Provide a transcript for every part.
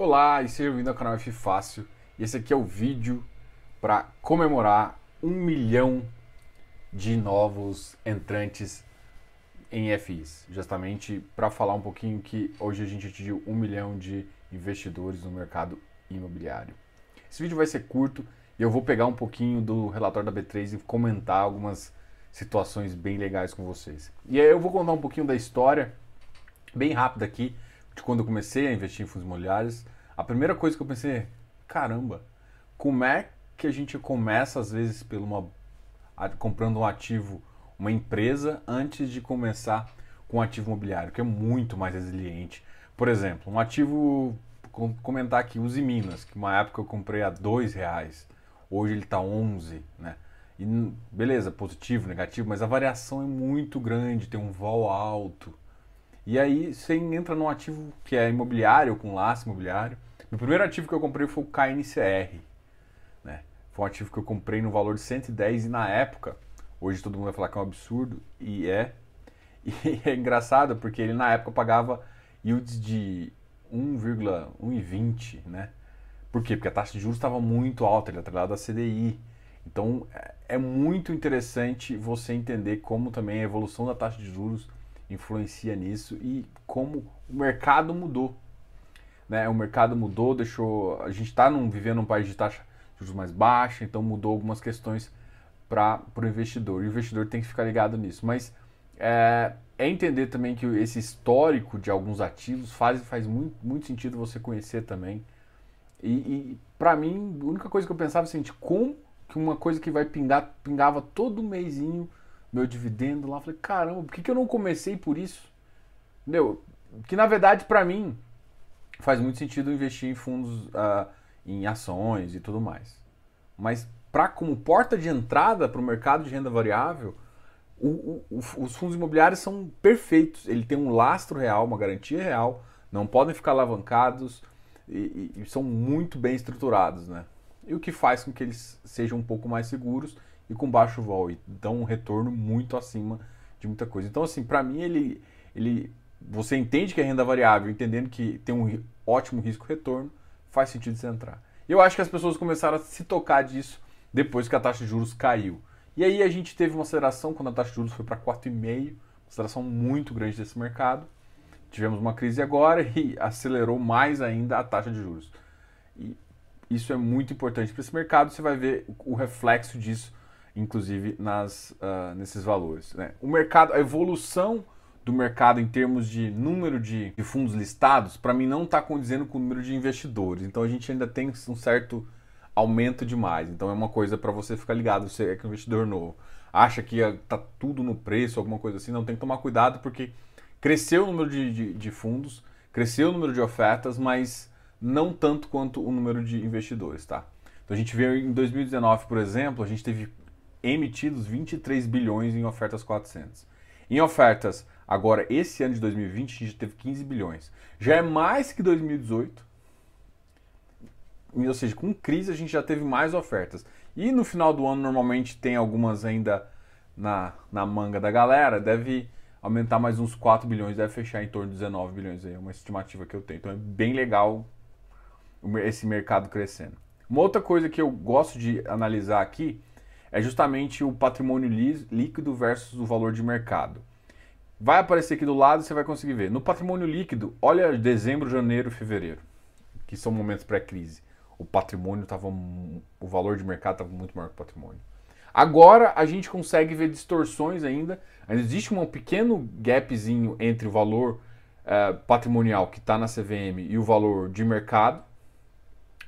Olá e seja bem-vindo ao canal F Fácil. E esse aqui é o vídeo para comemorar um milhão de novos entrantes em FIs. Justamente para falar um pouquinho que hoje a gente atingiu um milhão de investidores no mercado imobiliário. Esse vídeo vai ser curto e eu vou pegar um pouquinho do relatório da B3 e comentar algumas situações bem legais com vocês. E aí eu vou contar um pouquinho da história, bem rápido aqui, de quando eu comecei a investir em fundos imobiliários, a primeira coisa que eu pensei é, caramba, como é que a gente começa às vezes pelo uma, comprando um ativo, uma empresa, antes de começar com um ativo imobiliário, que é muito mais resiliente. Por exemplo, um ativo, vou comentar aqui, Uzi Minas, que uma época eu comprei a dois reais, hoje ele está 11, né? E beleza, positivo, negativo, mas a variação é muito grande, tem um vol alto. E aí você entra num ativo que é imobiliário, com laço imobiliário. O primeiro ativo que eu comprei foi o KNCR. Né? Foi um ativo que eu comprei no valor de 110 e na época, hoje todo mundo vai falar que é um absurdo, e é. E é engraçado porque ele na época pagava yields de 1,120, né? Por quê? Porque a taxa de juros estava muito alta, ele atrelado à CDI. Então é, é muito interessante você entender como também a evolução da taxa de juros influencia nisso e como o mercado mudou. Né? O mercado mudou, deixou. A gente está vivendo num país de taxa de juros mais baixa, então mudou algumas questões para o investidor. E o investidor tem que ficar ligado nisso. Mas é, é, entender também que esse histórico de alguns ativos faz, faz muito, muito sentido você conhecer também. E, e para mim, a única coisa que eu pensava é assim, como que uma coisa que vai pingar, pingava todo mêsinho meu dividendo lá. Falei, caramba, por que, que eu não comecei por isso? Entendeu? Que na verdade, para mim, faz muito sentido investir em fundos, uh, em ações e tudo mais. Mas para como porta de entrada para o mercado de renda variável, o, o, os fundos imobiliários são perfeitos. Ele tem um lastro real, uma garantia real, não podem ficar alavancados e, e, e são muito bem estruturados, né? E o que faz com que eles sejam um pouco mais seguros e com baixo vol e dão um retorno muito acima de muita coisa. Então, assim, para mim, ele, ele, você entende que é renda variável, entendendo que tem um ótimo risco-retorno, faz sentido você entrar. Eu acho que as pessoas começaram a se tocar disso depois que a taxa de juros caiu. E aí a gente teve uma aceleração quando a taxa de juros foi para 4,5%, uma aceleração muito grande desse mercado. Tivemos uma crise agora e acelerou mais ainda a taxa de juros. E isso é muito importante para esse mercado, você vai ver o reflexo disso inclusive nas, uh, nesses valores. Né? O mercado, a evolução do mercado em termos de número de, de fundos listados, para mim não está condizendo com o número de investidores. Então a gente ainda tem um certo aumento demais. Então é uma coisa para você ficar ligado, você é que é um investidor novo. Acha que está tudo no preço, alguma coisa assim, não tem que tomar cuidado porque cresceu o número de, de, de fundos, cresceu o número de ofertas, mas não tanto quanto o número de investidores, tá? Então a gente vê em 2019, por exemplo, a gente teve emitidos 23 bilhões em ofertas 400. Em ofertas, agora esse ano de 2020, a gente teve 15 bilhões. Já é mais que 2018. Ou seja, com crise a gente já teve mais ofertas. E no final do ano, normalmente tem algumas ainda na, na manga da galera. Deve aumentar mais uns 4 bilhões, deve fechar em torno de 19 bilhões aí, é uma estimativa que eu tenho. Então é bem legal esse mercado crescendo. Uma outra coisa que eu gosto de analisar aqui é justamente o patrimônio líquido versus o valor de mercado. Vai aparecer aqui do lado, você vai conseguir ver. No patrimônio líquido, olha dezembro, janeiro, fevereiro, que são momentos pré-crise. O patrimônio estava, o valor de mercado estava muito maior que o patrimônio. Agora a gente consegue ver distorções ainda. Existe um pequeno gapzinho entre o valor uh, patrimonial que está na CVM e o valor de mercado,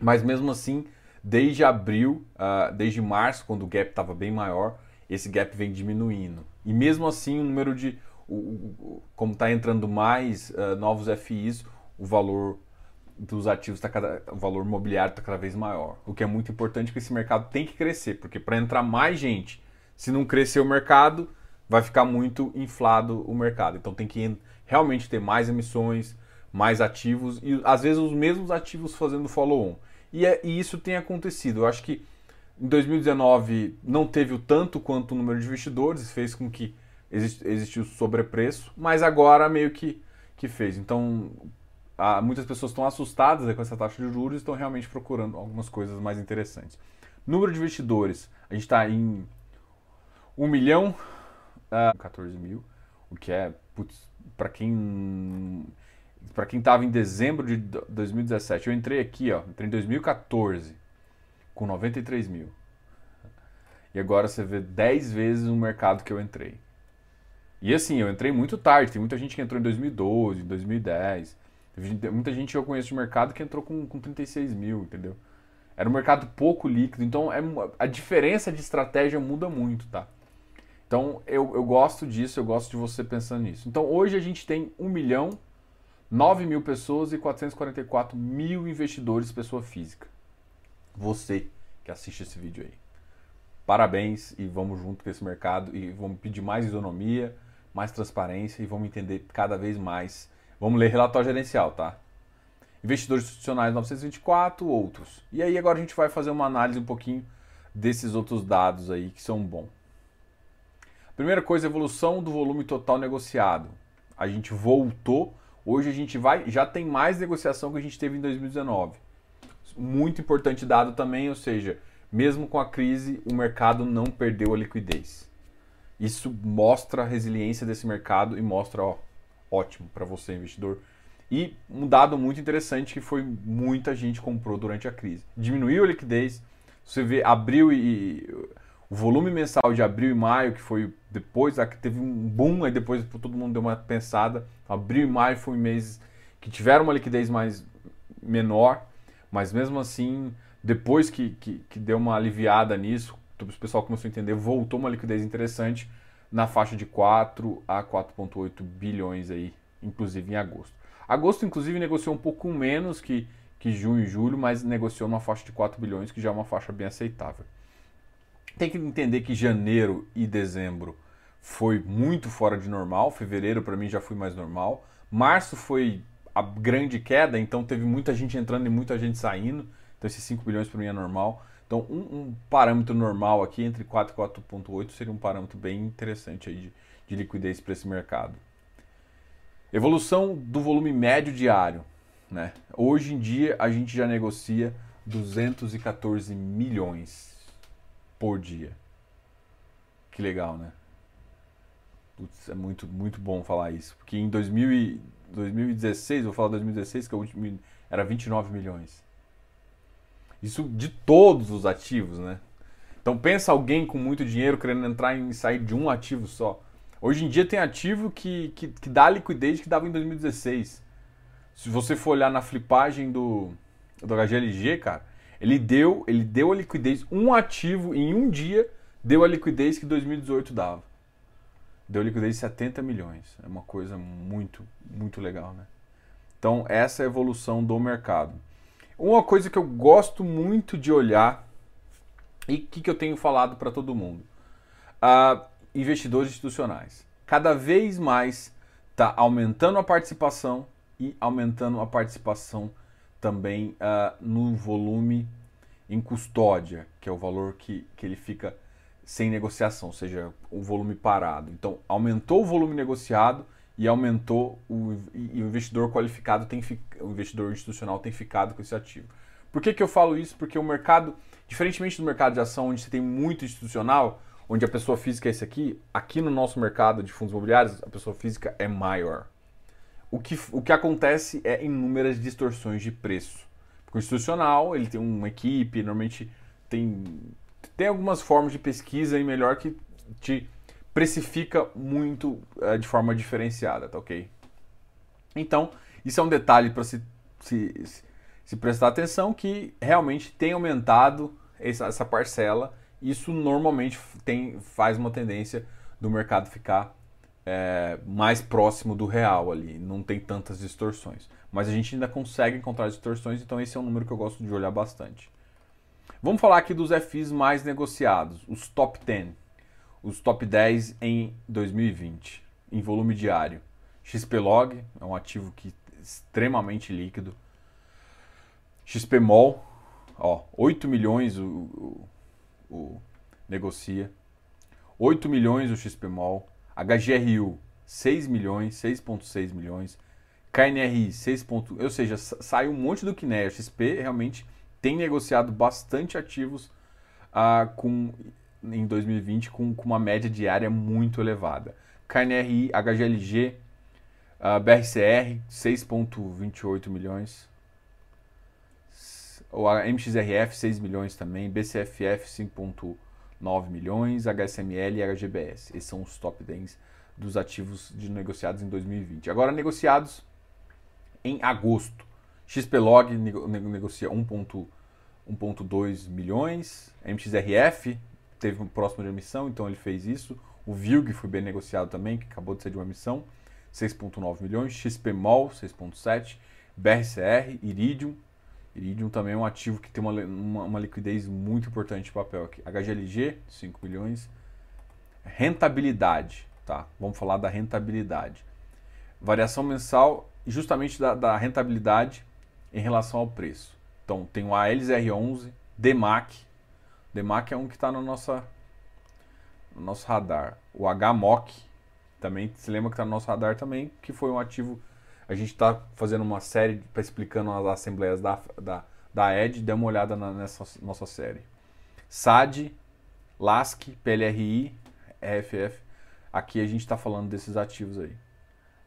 mas mesmo assim Desde abril, uh, desde março, quando o gap estava bem maior, esse gap vem diminuindo. E mesmo assim, o número de. O, o, como está entrando mais uh, novos FIs, o valor dos ativos está cada, o valor imobiliário está cada vez maior. O que é muito importante porque esse mercado tem que crescer, porque para entrar mais gente, se não crescer o mercado, vai ficar muito inflado o mercado. Então tem que realmente ter mais emissões, mais ativos e às vezes os mesmos ativos fazendo follow-on. E, é, e isso tem acontecido. Eu acho que em 2019 não teve o tanto quanto o número de investidores, fez com que exist, existiu sobrepreço, mas agora meio que, que fez. Então, ah, muitas pessoas estão assustadas com essa taxa de juros e estão realmente procurando algumas coisas mais interessantes. Número de investidores, a gente está em 1 milhão, uh, 14 mil, o que é, para quem para quem estava em dezembro de 2017, eu entrei aqui, ó, entrei em 2014 com 93 mil. E agora você vê 10 vezes o mercado que eu entrei. E assim, eu entrei muito tarde. Tem muita gente que entrou em 2012, 2010. Teve muita gente que eu conheço de mercado que entrou com, com 36 mil, entendeu? Era um mercado pouco líquido. Então é, a diferença de estratégia muda muito, tá? Então eu, eu gosto disso, eu gosto de você pensando nisso. Então hoje a gente tem 1 milhão, 9 mil pessoas e 444 mil investidores, pessoa física. Você que assiste esse vídeo aí parabéns e vamos junto com esse mercado e vamos pedir mais isonomia, mais transparência e vamos entender cada vez mais. Vamos ler relatório gerencial, tá? Investidores institucionais 924, outros. E aí agora a gente vai fazer uma análise um pouquinho desses outros dados aí que são bons. Primeira coisa, evolução do volume total negociado. A gente voltou, hoje a gente vai, já tem mais negociação que a gente teve em 2019. Muito importante dado também, ou seja, mesmo com a crise, o mercado não perdeu a liquidez. Isso mostra a resiliência desse mercado e mostra, ó, ótimo para você, investidor. E um dado muito interessante que foi muita gente comprou durante a crise. Diminuiu a liquidez. Você vê abril e o volume mensal de abril e maio, que foi depois, que teve um boom, aí depois todo mundo deu uma pensada. Abril e maio foi meses que tiveram uma liquidez mais menor, mas mesmo assim depois que, que, que deu uma aliviada nisso, o pessoal começou a entender, voltou uma liquidez interessante na faixa de 4 a 4,8 bilhões aí, inclusive em agosto. Agosto, inclusive, negociou um pouco menos que, que junho e julho, mas negociou numa faixa de 4 bilhões, que já é uma faixa bem aceitável. Tem que entender que janeiro e dezembro foi muito fora de normal, fevereiro para mim já foi mais normal, março foi a grande queda, então teve muita gente entrando e muita gente saindo. Então esses 5 bilhões para mim é normal. Então um, um, parâmetro normal aqui entre 4 e 4.8 seria um parâmetro bem interessante aí de, de liquidez para esse mercado. Evolução do volume médio diário. Né? Hoje em dia a gente já negocia 214 milhões por dia. Que legal, né? Putz, é muito, muito bom falar isso. Porque em 2000 e, 2016, vou falar 2016, que é o último, era 29 milhões. Isso de todos os ativos, né? Então pensa alguém com muito dinheiro querendo entrar e sair de um ativo só. Hoje em dia tem ativo que, que, que dá liquidez que dava em 2016. Se você for olhar na flipagem do, do HGLG, cara, ele deu, ele deu a liquidez, um ativo em um dia deu a liquidez que 2018 dava. Deu liquidez de 70 milhões. É uma coisa muito, muito legal, né? Então, essa é a evolução do mercado. Uma coisa que eu gosto muito de olhar e que, que eu tenho falado para todo mundo: uh, investidores institucionais. Cada vez mais está aumentando a participação e aumentando a participação também uh, no volume em custódia, que é o valor que, que ele fica sem negociação, ou seja, o volume parado. Então, aumentou o volume negociado e aumentou o, e o investidor qualificado tem o investidor institucional tem ficado com esse ativo. Por que, que eu falo isso? Porque o mercado, diferentemente do mercado de ação, onde você tem muito institucional, onde a pessoa física é esse aqui, aqui no nosso mercado de fundos imobiliários, a pessoa física é maior. O que, o que acontece é inúmeras distorções de preço. Porque o institucional, ele tem uma equipe, normalmente tem, tem algumas formas de pesquisa e melhor que te precifica muito uh, de forma diferenciada, tá ok? Então, isso é um detalhe para se, se, se, prestar atenção que realmente tem aumentado essa, essa parcela. Isso normalmente tem, faz uma tendência do mercado ficar é, mais próximo do real ali, não tem tantas distorções. Mas a gente ainda consegue encontrar distorções, então esse é um número que eu gosto de olhar bastante. Vamos falar aqui dos FIs mais negociados, os top 10 os top 10 em 2020, em volume diário. XPlog é um ativo que extremamente líquido. XPMOL, ó, 8 milhões o, o, o negocia. 8 milhões o XPMOL. HGRU, 6 milhões, 6.6 milhões. KNRI 6. Ou seja, saiu um monte do KNER. XP realmente tem negociado bastante ativos uh, com, em 2020 com, com, uma média diária muito elevada. KNRI, HGLG, uh, BRCR 6,28 milhões. O MXRF 6 milhões também, BCFF 5,9 milhões, HSML e HGBS. Esses são os top 10 dos ativos de negociados em 2020. Agora, negociados em agosto. XPlog negocia 1,2 milhões. MXRF teve um próximo de emissão, então ele fez isso. O VILG foi bem negociado também, que acabou de ser de uma emissão, 6,9 milhões. XPMOL, 6,7. BRCR, Iridium. Iridium também é um ativo que tem uma, uma, uma liquidez muito importante de papel aqui. HGLG, 5 milhões. Rentabilidade, tá? Vamos falar da rentabilidade. Variação mensal justamente da, da rentabilidade em relação ao preço. Então tem o ALZR11, DMAC. DMAC é um que está no, nossa, no nosso radar. O HMOC também, se lembra que está no nosso radar também, que foi um ativo. A gente está fazendo uma série para explicando as assembleias da, da, da ED, dê uma olhada na, nessa nossa série. SAD, LASC, PLRI, RFF. Aqui a gente está falando desses ativos aí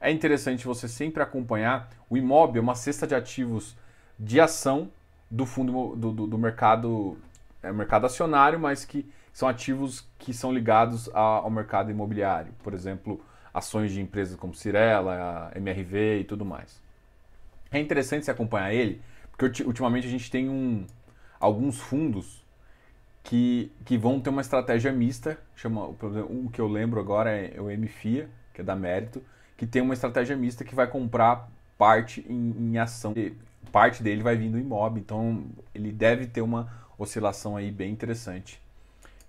é interessante você sempre acompanhar. O imóvel é uma cesta de ativos de ação do fundo do, do, do mercado, é, mercado acionário, mas que são ativos que são ligados ao mercado imobiliário. Por exemplo, ações de empresas como Cirela, MRV e tudo mais. É interessante você acompanhar ele, porque ultimamente a gente tem um, alguns fundos que, que vão ter uma estratégia mista. Chama, um que eu lembro agora é o MFIA, que é da Mérito, que tem uma estratégia mista que vai comprar parte em, em ação. Parte dele vai vindo em imob, então ele deve ter uma oscilação aí bem interessante.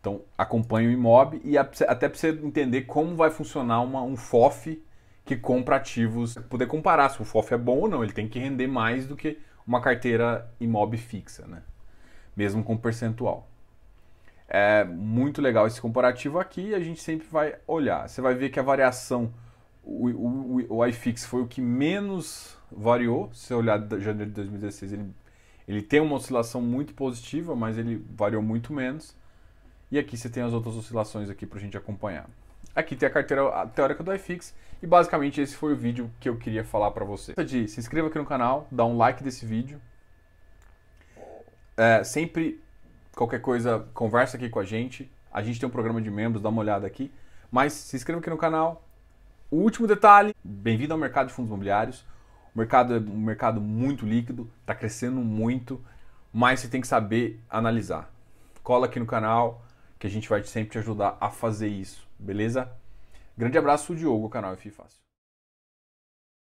Então acompanhe o imob e até para você entender como vai funcionar uma, um FOF que compra ativos, poder comparar se o FOF é bom ou não, ele tem que render mais do que uma carteira imob fixa, né? mesmo com percentual. É muito legal esse comparativo aqui a gente sempre vai olhar. Você vai ver que a variação o, o, o iFix foi o que menos variou. Se você olhar de janeiro de 2016, ele, ele tem uma oscilação muito positiva, mas ele variou muito menos. E aqui você tem as outras oscilações aqui para a gente acompanhar. Aqui tem a carteira teórica do iFix e basicamente esse foi o vídeo que eu queria falar para você. De, se inscreva aqui no canal, dá um like desse vídeo. É, sempre, qualquer coisa, conversa aqui com a gente. A gente tem um programa de membros, dá uma olhada aqui. Mas se inscreva aqui no canal, o último detalhe, bem-vindo ao mercado de fundos imobiliários. O mercado é um mercado muito líquido, está crescendo muito, mas você tem que saber analisar. Cola aqui no canal que a gente vai sempre te ajudar a fazer isso, beleza? Grande abraço, Diogo, canal F Fácil.